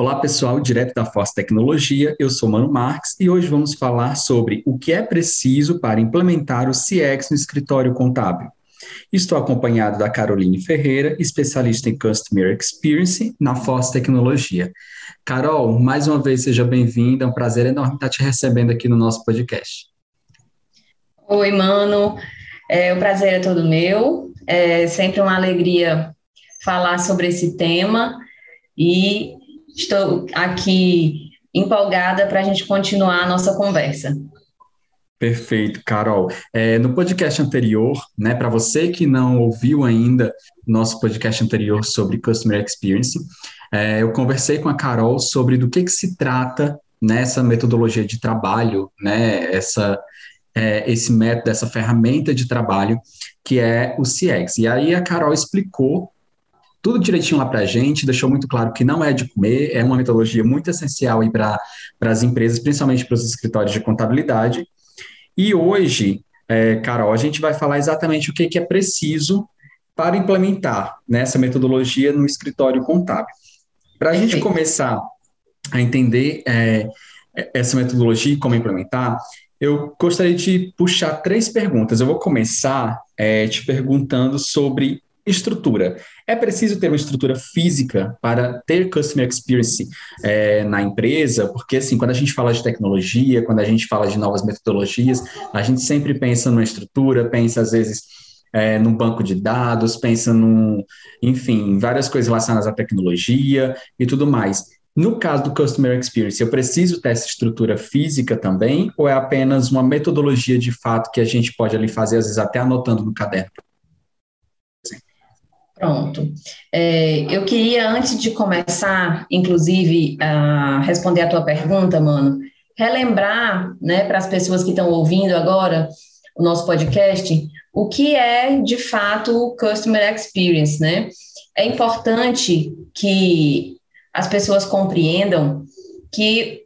Olá pessoal, direto da Force Tecnologia, eu sou Mano Marques e hoje vamos falar sobre o que é preciso para implementar o CX no escritório contábil. Estou acompanhado da Caroline Ferreira, especialista em Customer Experience na Force Tecnologia. Carol, mais uma vez seja bem-vinda, é um prazer enorme estar te recebendo aqui no nosso podcast. Oi, Mano, é, o prazer é todo meu, é sempre uma alegria falar sobre esse tema e estou aqui empolgada para a gente continuar a nossa conversa. Perfeito, Carol. É, no podcast anterior, né, para você que não ouviu ainda nosso podcast anterior sobre Customer Experience, é, eu conversei com a Carol sobre do que, que se trata nessa metodologia de trabalho, né, essa, é, esse método, essa ferramenta de trabalho que é o CX. E aí a Carol explicou tudo direitinho lá para a gente, deixou muito claro que não é de comer, é uma metodologia muito essencial para as empresas, principalmente para os escritórios de contabilidade. E hoje, é, Carol, a gente vai falar exatamente o que, que é preciso para implementar nessa metodologia no escritório contábil. Para a gente começar a entender é, essa metodologia e como implementar, eu gostaria de puxar três perguntas. Eu vou começar é, te perguntando sobre Estrutura. É preciso ter uma estrutura física para ter customer experience é, na empresa, porque assim, quando a gente fala de tecnologia, quando a gente fala de novas metodologias, a gente sempre pensa numa estrutura, pensa às vezes é, num banco de dados, pensa num, enfim, várias coisas relacionadas à tecnologia e tudo mais. No caso do Customer Experience, eu preciso ter essa estrutura física também, ou é apenas uma metodologia de fato que a gente pode ali fazer, às vezes até anotando no caderno? Pronto. É, eu queria, antes de começar, inclusive, a responder a tua pergunta, mano, relembrar, né, para as pessoas que estão ouvindo agora o nosso podcast, o que é, de fato, o Customer Experience, né? É importante que as pessoas compreendam que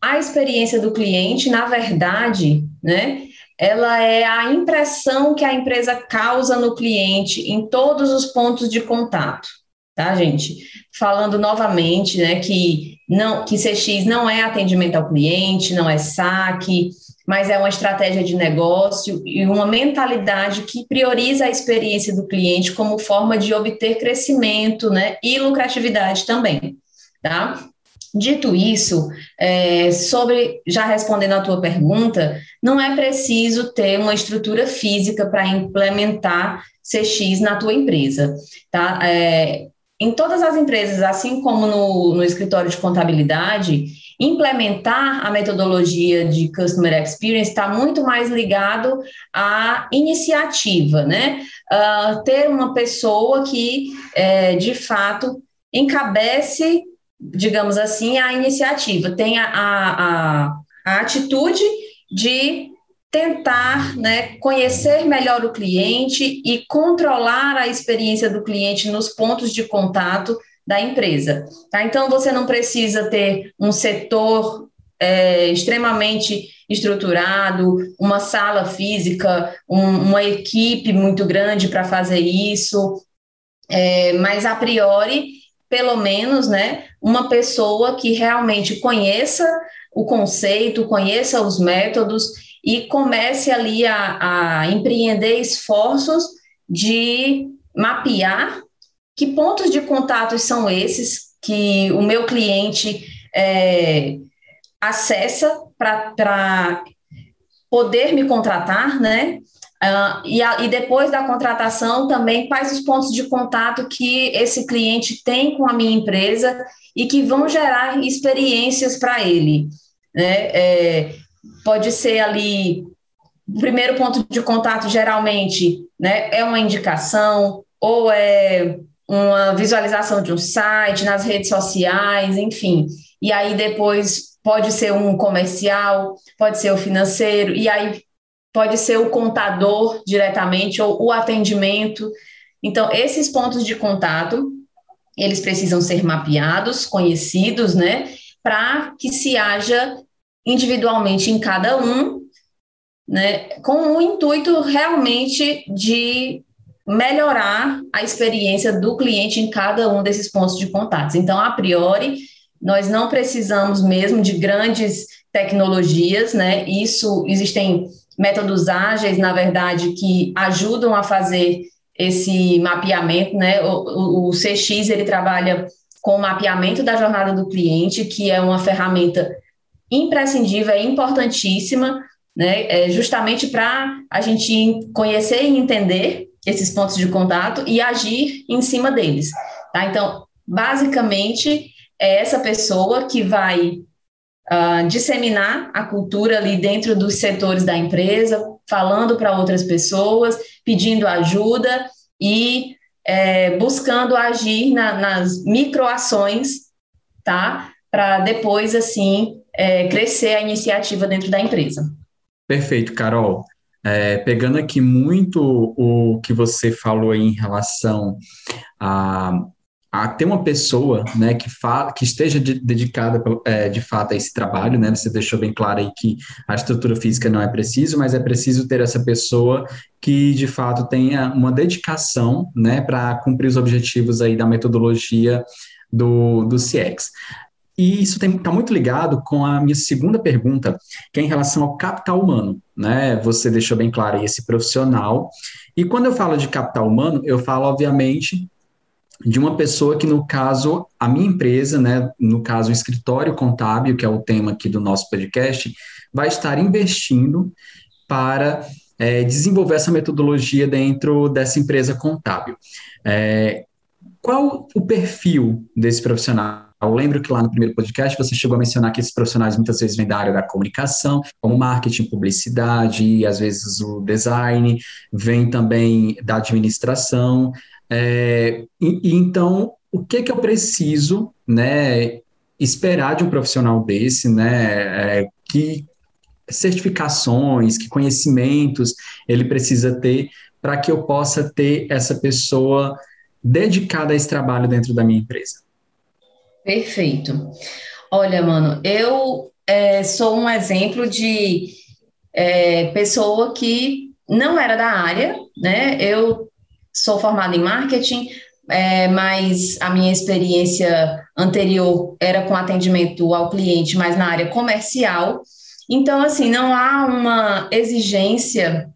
a experiência do cliente, na verdade, né, ela é a impressão que a empresa causa no cliente em todos os pontos de contato, tá, gente? Falando novamente, né, que não que CX não é atendimento ao cliente, não é saque, mas é uma estratégia de negócio e uma mentalidade que prioriza a experiência do cliente como forma de obter crescimento, né, e lucratividade também, tá? Dito isso, é, sobre já respondendo a tua pergunta, não é preciso ter uma estrutura física para implementar CX na tua empresa, tá? É, em todas as empresas, assim como no, no escritório de contabilidade, implementar a metodologia de Customer Experience está muito mais ligado à iniciativa, né? Uh, ter uma pessoa que, é, de fato, encabece digamos assim, a iniciativa, tem a, a, a atitude de tentar né, conhecer melhor o cliente e controlar a experiência do cliente nos pontos de contato da empresa. Tá? Então, você não precisa ter um setor é, extremamente estruturado, uma sala física, um, uma equipe muito grande para fazer isso, é, mas a priori pelo menos, né, uma pessoa que realmente conheça o conceito, conheça os métodos e comece ali a, a empreender esforços de mapear que pontos de contato são esses que o meu cliente é, acessa para poder me contratar, né? Uh, e, a, e, depois da contratação também quais os pontos de contato que esse cliente tem com a minha empresa e que vão gerar experiências para ele. Né? É, pode ser ali o primeiro ponto de contato geralmente né, é uma indicação ou é uma visualização de um site nas redes sociais, enfim. E aí depois pode ser um comercial, pode ser o financeiro, e aí pode ser o contador diretamente ou o atendimento. Então, esses pontos de contato, eles precisam ser mapeados, conhecidos, né, para que se haja individualmente em cada um, né, com o intuito realmente de melhorar a experiência do cliente em cada um desses pontos de contato. Então, a priori, nós não precisamos mesmo de grandes tecnologias, né? Isso existem métodos ágeis, na verdade, que ajudam a fazer esse mapeamento, né? O, o, CX ele trabalha com o mapeamento da jornada do cliente, que é uma ferramenta imprescindível, é importantíssima, né? É justamente para a gente conhecer e entender esses pontos de contato e agir em cima deles, tá? Então, basicamente, é essa pessoa que vai uh, disseminar a cultura ali dentro dos setores da empresa, falando para outras pessoas, pedindo ajuda e é, buscando agir na, nas microações, tá? Para depois, assim, é, crescer a iniciativa dentro da empresa. Perfeito, Carol. É, pegando aqui muito o que você falou em relação a a ter uma pessoa né, que, fala, que esteja de, dedicada é, de fato a esse trabalho, né? Você deixou bem claro aí que a estrutura física não é preciso, mas é preciso ter essa pessoa que de fato tenha uma dedicação né, para cumprir os objetivos aí da metodologia do, do CX. E isso está muito ligado com a minha segunda pergunta, que é em relação ao capital humano. Né? Você deixou bem claro aí esse profissional. E quando eu falo de capital humano, eu falo, obviamente, de uma pessoa que, no caso, a minha empresa, né, no caso, o escritório contábil, que é o tema aqui do nosso podcast, vai estar investindo para é, desenvolver essa metodologia dentro dessa empresa contábil. É, qual o perfil desse profissional? Eu lembro que lá no primeiro podcast você chegou a mencionar que esses profissionais muitas vezes vêm da área da comunicação, como marketing, publicidade, às vezes o design, vem também da administração. É, e, e, então, o que que eu preciso, né, esperar de um profissional desse, né, é, que certificações, que conhecimentos ele precisa ter para que eu possa ter essa pessoa dedicada a esse trabalho dentro da minha empresa? Perfeito. Olha, mano, eu é, sou um exemplo de é, pessoa que não era da área, né? Eu sou formada em marketing, é, mas a minha experiência anterior era com atendimento ao cliente, mas na área comercial. Então, assim, não há uma exigência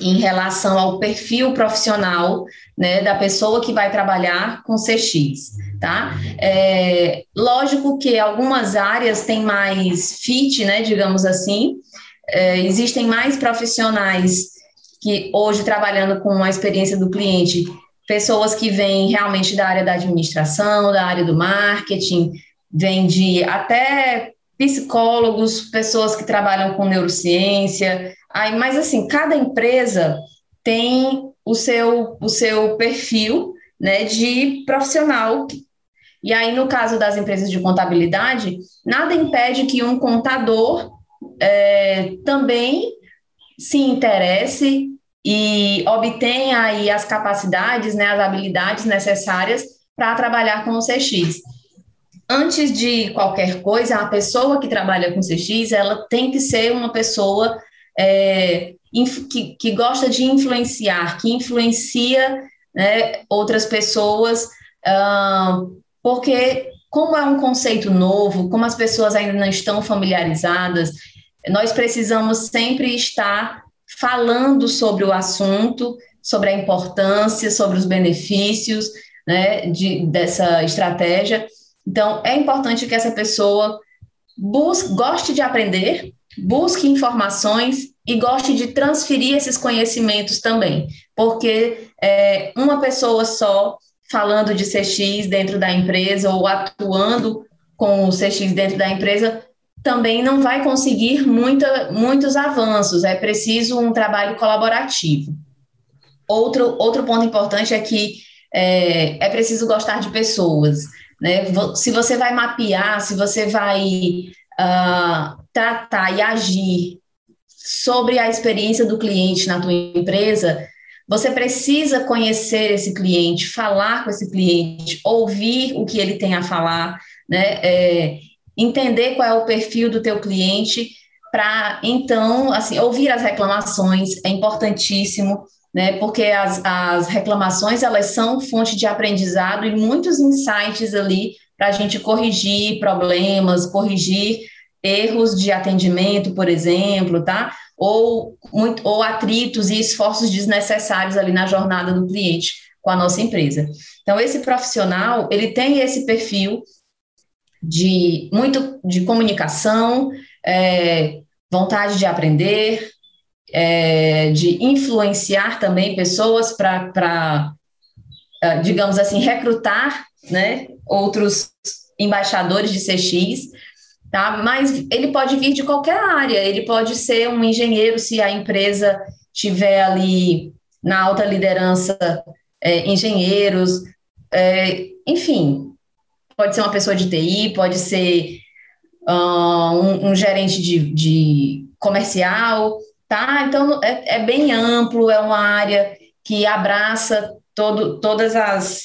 em relação ao perfil profissional né, da pessoa que vai trabalhar com CX, tá? É, lógico que algumas áreas têm mais fit, né, digamos assim, é, existem mais profissionais que hoje trabalhando com a experiência do cliente, pessoas que vêm realmente da área da administração, da área do marketing, vêm de até psicólogos, pessoas que trabalham com neurociência, aí, mas assim, cada empresa tem o seu, o seu perfil né, de profissional. E aí, no caso das empresas de contabilidade, nada impede que um contador é, também se interesse e obtenha aí as capacidades, né, as habilidades necessárias para trabalhar com o CX. Antes de qualquer coisa, a pessoa que trabalha com CX, ela tem que ser uma pessoa é, que, que gosta de influenciar, que influencia né, outras pessoas, uh, porque como é um conceito novo, como as pessoas ainda não estão familiarizadas, nós precisamos sempre estar falando sobre o assunto, sobre a importância, sobre os benefícios né, de, dessa estratégia. Então, é importante que essa pessoa busque, goste de aprender, busque informações e goste de transferir esses conhecimentos também, porque é, uma pessoa só falando de CX dentro da empresa ou atuando com o CX dentro da empresa também não vai conseguir muita, muitos avanços, é preciso um trabalho colaborativo. Outro, outro ponto importante é que é, é preciso gostar de pessoas. Né? Se você vai mapear, se você vai uh, tratar e agir sobre a experiência do cliente na tua empresa, você precisa conhecer esse cliente, falar com esse cliente, ouvir o que ele tem a falar, né? É, entender qual é o perfil do teu cliente para então assim ouvir as reclamações é importantíssimo né porque as, as reclamações elas são fonte de aprendizado e muitos insights ali para a gente corrigir problemas, corrigir erros de atendimento, por exemplo, tá? Ou, muito, ou atritos e esforços desnecessários ali na jornada do cliente com a nossa empresa. Então, esse profissional, ele tem esse perfil de muito de comunicação, é, vontade de aprender, é, de influenciar também pessoas para, é, digamos assim, recrutar né, outros embaixadores de CX, tá? Mas ele pode vir de qualquer área, ele pode ser um engenheiro se a empresa tiver ali na alta liderança é, engenheiros, é, enfim, pode ser uma pessoa de TI, pode ser uh, um, um, gerente de, de, comercial, tá? Então é, é, bem amplo, é uma área que abraça todo, todas as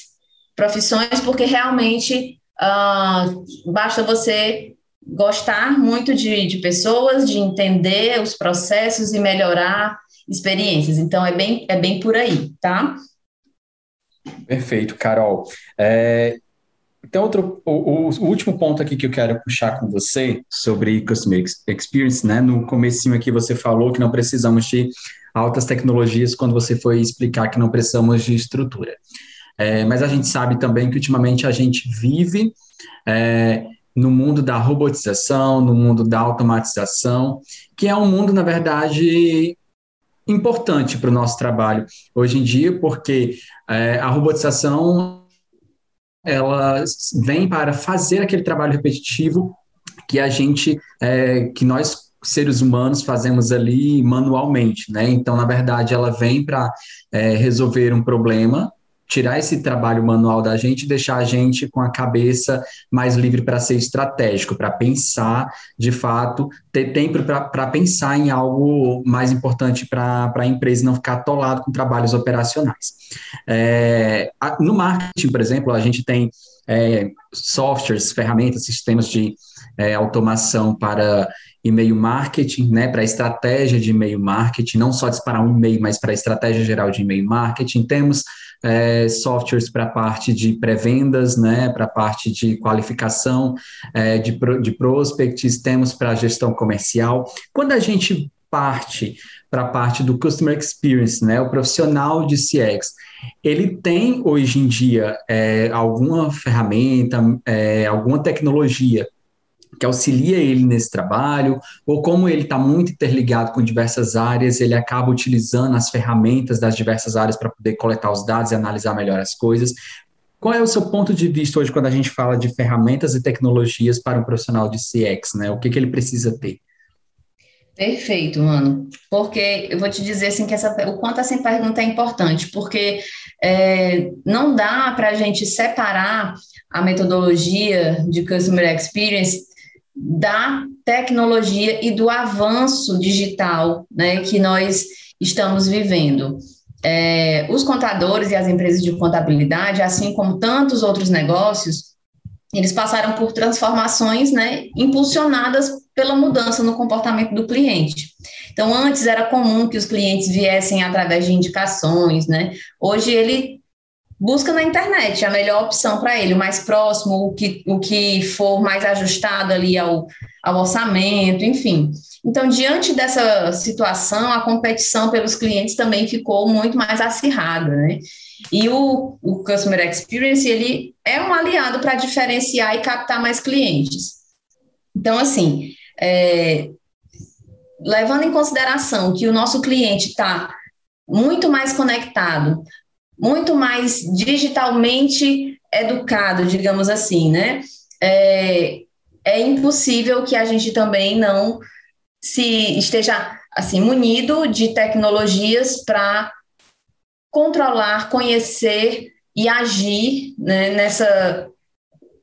profissões, porque realmente uh, basta você gostar muito de, de pessoas, de entender os processos e melhorar experiências. Então é bem, é bem por aí, tá? Perfeito, Carol. É, então, outro, o, o, último ponto aqui que eu quero puxar com você sobre Customer Experience, né? No comecinho aqui você falou que não precisamos de altas tecnologias quando você foi explicar que não precisamos de estrutura. É, mas a gente sabe também que ultimamente a gente vive é, no mundo da robotização, no mundo da automatização, que é um mundo, na verdade, importante para o nosso trabalho hoje em dia, porque é, a robotização ela vem para fazer aquele trabalho repetitivo que a gente, é, que nós seres humanos fazemos ali manualmente, né? Então, na verdade, ela vem para é, resolver um problema tirar esse trabalho manual da gente e deixar a gente com a cabeça mais livre para ser estratégico, para pensar, de fato, ter tempo para pensar em algo mais importante para a empresa não ficar atolado com trabalhos operacionais. É, no marketing, por exemplo, a gente tem é, softwares, ferramentas, sistemas de é, automação para e-mail marketing, né, para estratégia de e-mail marketing, não só disparar um e-mail, mas para estratégia geral de e-mail marketing. Temos é, softwares para a parte de pré-vendas, né, para a parte de qualificação é, de, de prospects, temos para gestão comercial. Quando a gente parte para a parte do Customer Experience, né, o profissional de CX, ele tem hoje em dia é, alguma ferramenta, alguma tecnologia que auxilia ele nesse trabalho, ou como ele está muito interligado com diversas áreas, ele acaba utilizando as ferramentas das diversas áreas para poder coletar os dados e analisar melhor as coisas. Qual é o seu ponto de vista hoje quando a gente fala de ferramentas e tecnologias para um profissional de CX, né? O que, que ele precisa ter? Perfeito, mano. Porque eu vou te dizer assim que essa, o quanto essa pergunta é importante, porque é, não dá para a gente separar a metodologia de Customer Experience da tecnologia e do avanço digital né, que nós estamos vivendo. É, os contadores e as empresas de contabilidade, assim como tantos outros negócios, eles passaram por transformações né, impulsionadas pela mudança no comportamento do cliente. Então, antes era comum que os clientes viessem através de indicações, né? Hoje ele busca na internet a melhor opção para ele, o mais próximo, o que, o que for mais ajustado ali ao, ao orçamento, enfim. Então, diante dessa situação, a competição pelos clientes também ficou muito mais acirrada, né? E o, o Customer Experience, ele é um aliado para diferenciar e captar mais clientes. Então, assim, é, levando em consideração que o nosso cliente está muito mais conectado, muito mais digitalmente educado, digamos assim, né? É, é impossível que a gente também não se esteja assim munido de tecnologias para controlar, conhecer e agir né, nessa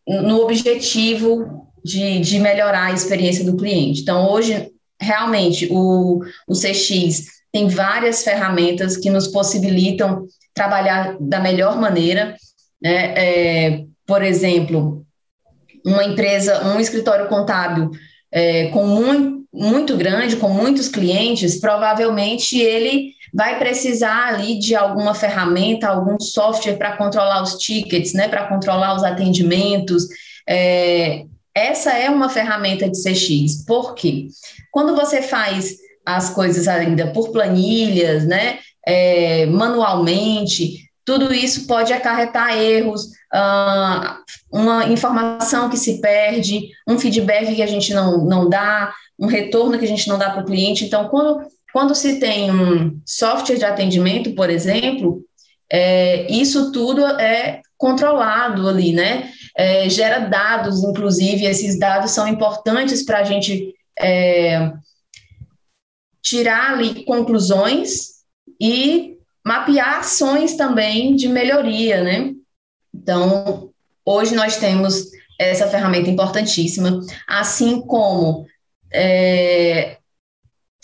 no objetivo de, de melhorar a experiência do cliente. Então, hoje, realmente, o, o CX tem várias ferramentas que nos possibilitam trabalhar da melhor maneira. Né? É, por exemplo, uma empresa, um escritório contábil é, com muito, muito grande, com muitos clientes, provavelmente ele vai precisar ali de alguma ferramenta, algum software para controlar os tickets, né, para controlar os atendimentos, é, essa é uma ferramenta de CX, porque quando você faz as coisas ainda por planilhas, né, é, manualmente, tudo isso pode acarretar erros, uh, uma informação que se perde, um feedback que a gente não, não dá, um retorno que a gente não dá para o cliente. Então, quando, quando se tem um software de atendimento, por exemplo, é, isso tudo é controlado ali, né? É, gera dados, inclusive, esses dados são importantes para a gente é, tirar ali conclusões e mapear ações também de melhoria, né? Então, hoje nós temos essa ferramenta importantíssima, assim como é,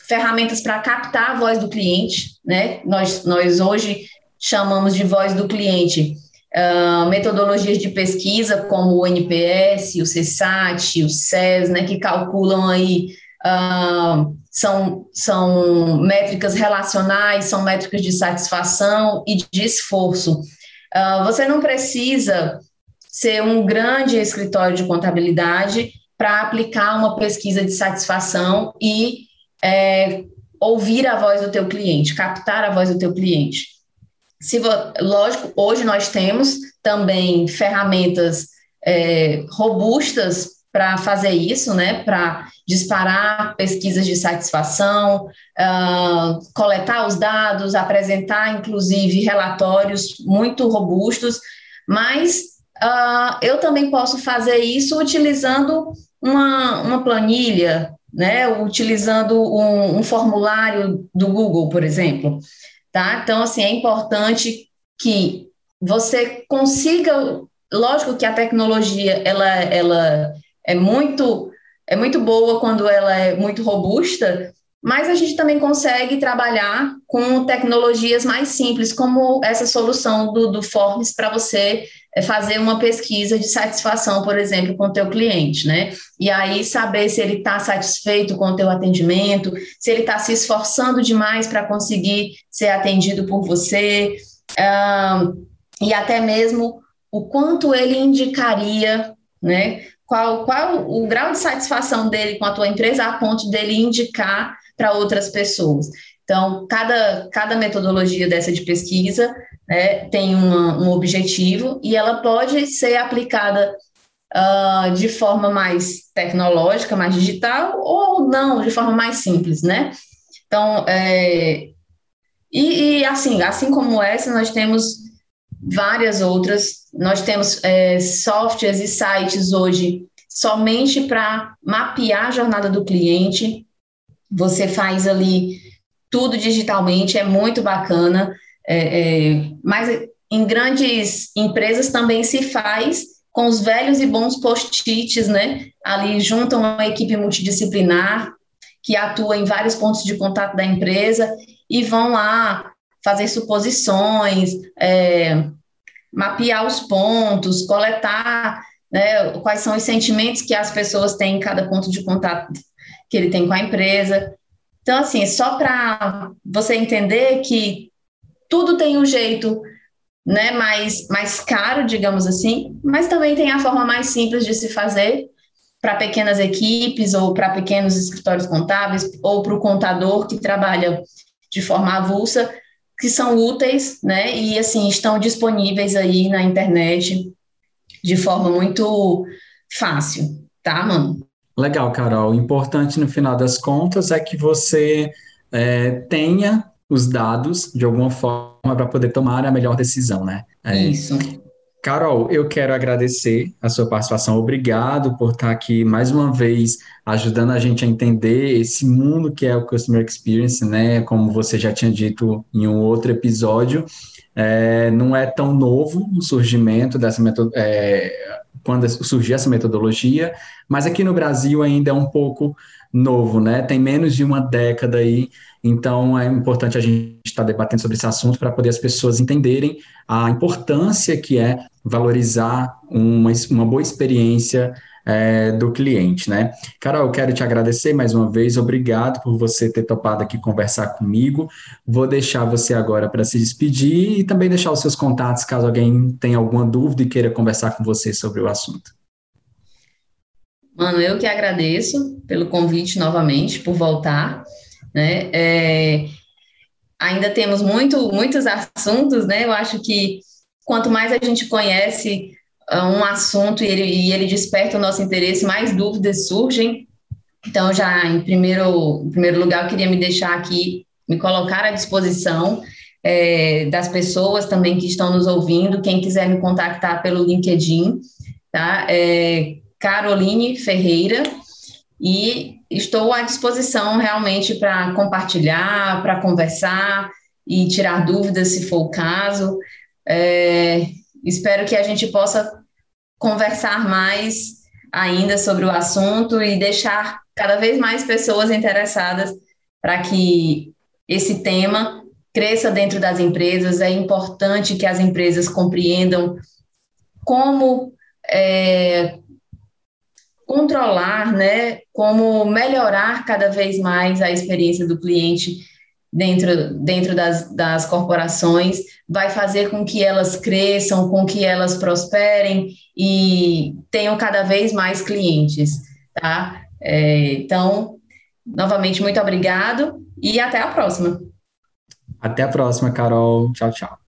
ferramentas para captar a voz do cliente, né? Nós, nós hoje chamamos de voz do cliente uh, metodologias de pesquisa como o NPS, o CSAT, o SES, né, que calculam aí uh, são, são métricas relacionais, são métricas de satisfação e de esforço. Uh, você não precisa ser um grande escritório de contabilidade para aplicar uma pesquisa de satisfação e é, ouvir a voz do teu cliente, captar a voz do teu cliente. Se, lógico, hoje nós temos também ferramentas é, robustas para fazer isso, né? Para disparar pesquisas de satisfação, uh, coletar os dados, apresentar, inclusive, relatórios muito robustos, mas uh, eu também posso fazer isso utilizando uma, uma planilha, né? Utilizando um, um formulário do Google, por exemplo. Tá? Então, assim, é importante que você consiga, lógico que a tecnologia, ela, ela é muito é muito boa quando ela é muito robusta, mas a gente também consegue trabalhar com tecnologias mais simples, como essa solução do, do Forms para você é, fazer uma pesquisa de satisfação, por exemplo, com o teu cliente, né? E aí saber se ele está satisfeito com o teu atendimento, se ele está se esforçando demais para conseguir ser atendido por você, um, e até mesmo o quanto ele indicaria, né? Qual, qual o grau de satisfação dele com a tua empresa a ponto dele indicar para outras pessoas. Então, cada, cada metodologia dessa de pesquisa né, tem uma, um objetivo e ela pode ser aplicada uh, de forma mais tecnológica, mais digital, ou não, de forma mais simples, né? Então, é, e, e assim, assim como essa, nós temos várias outras. Nós temos é, softwares e sites hoje somente para mapear a jornada do cliente. Você faz ali tudo digitalmente, é muito bacana. É, é, mas em grandes empresas também se faz com os velhos e bons post-its, né? Ali juntam uma equipe multidisciplinar que atua em vários pontos de contato da empresa e vão lá fazer suposições, é, mapear os pontos, coletar né, quais são os sentimentos que as pessoas têm em cada ponto de contato que ele tem com a empresa. Então, assim, só para você entender que tudo tem um jeito né, mais, mais caro, digamos assim, mas também tem a forma mais simples de se fazer para pequenas equipes ou para pequenos escritórios contábeis ou para o contador que trabalha de forma avulsa que são úteis, né? E assim estão disponíveis aí na internet de forma muito fácil, tá, mano? Legal, Carol. O importante no final das contas é que você é, tenha os dados de alguma forma para poder tomar a melhor decisão, né? É, Isso. Carol, eu quero agradecer a sua participação. Obrigado por estar aqui mais uma vez ajudando a gente a entender esse mundo que é o Customer Experience, né? Como você já tinha dito em um outro episódio, é, não é tão novo o surgimento dessa metodologia, é, quando surgiu essa metodologia, mas aqui no Brasil ainda é um pouco novo, né? Tem menos de uma década aí, então é importante a gente estar debatendo sobre esse assunto para poder as pessoas entenderem a importância que é valorizar uma, uma boa experiência é, do cliente, né? Carol, eu quero te agradecer mais uma vez, obrigado por você ter topado aqui conversar comigo. Vou deixar você agora para se despedir e também deixar os seus contatos caso alguém tenha alguma dúvida e queira conversar com você sobre o assunto. Mano, eu que agradeço pelo convite novamente, por voltar, né? É, ainda temos muito, muitos assuntos, né? Eu acho que quanto mais a gente conhece um assunto e ele, e ele desperta o nosso interesse, mais dúvidas surgem. Então, já em primeiro, em primeiro lugar, eu queria me deixar aqui, me colocar à disposição é, das pessoas também que estão nos ouvindo. Quem quiser me contactar pelo LinkedIn, tá? É Caroline Ferreira. E estou à disposição realmente para compartilhar, para conversar e tirar dúvidas se for o caso. É, espero que a gente possa conversar mais ainda sobre o assunto e deixar cada vez mais pessoas interessadas para que esse tema cresça dentro das empresas. É importante que as empresas compreendam como é, controlar, né, como melhorar cada vez mais a experiência do cliente dentro, dentro das, das corporações, vai fazer com que elas cresçam, com que elas prosperem e tenham cada vez mais clientes, tá? É, então, novamente, muito obrigado e até a próxima. Até a próxima, Carol. Tchau, tchau.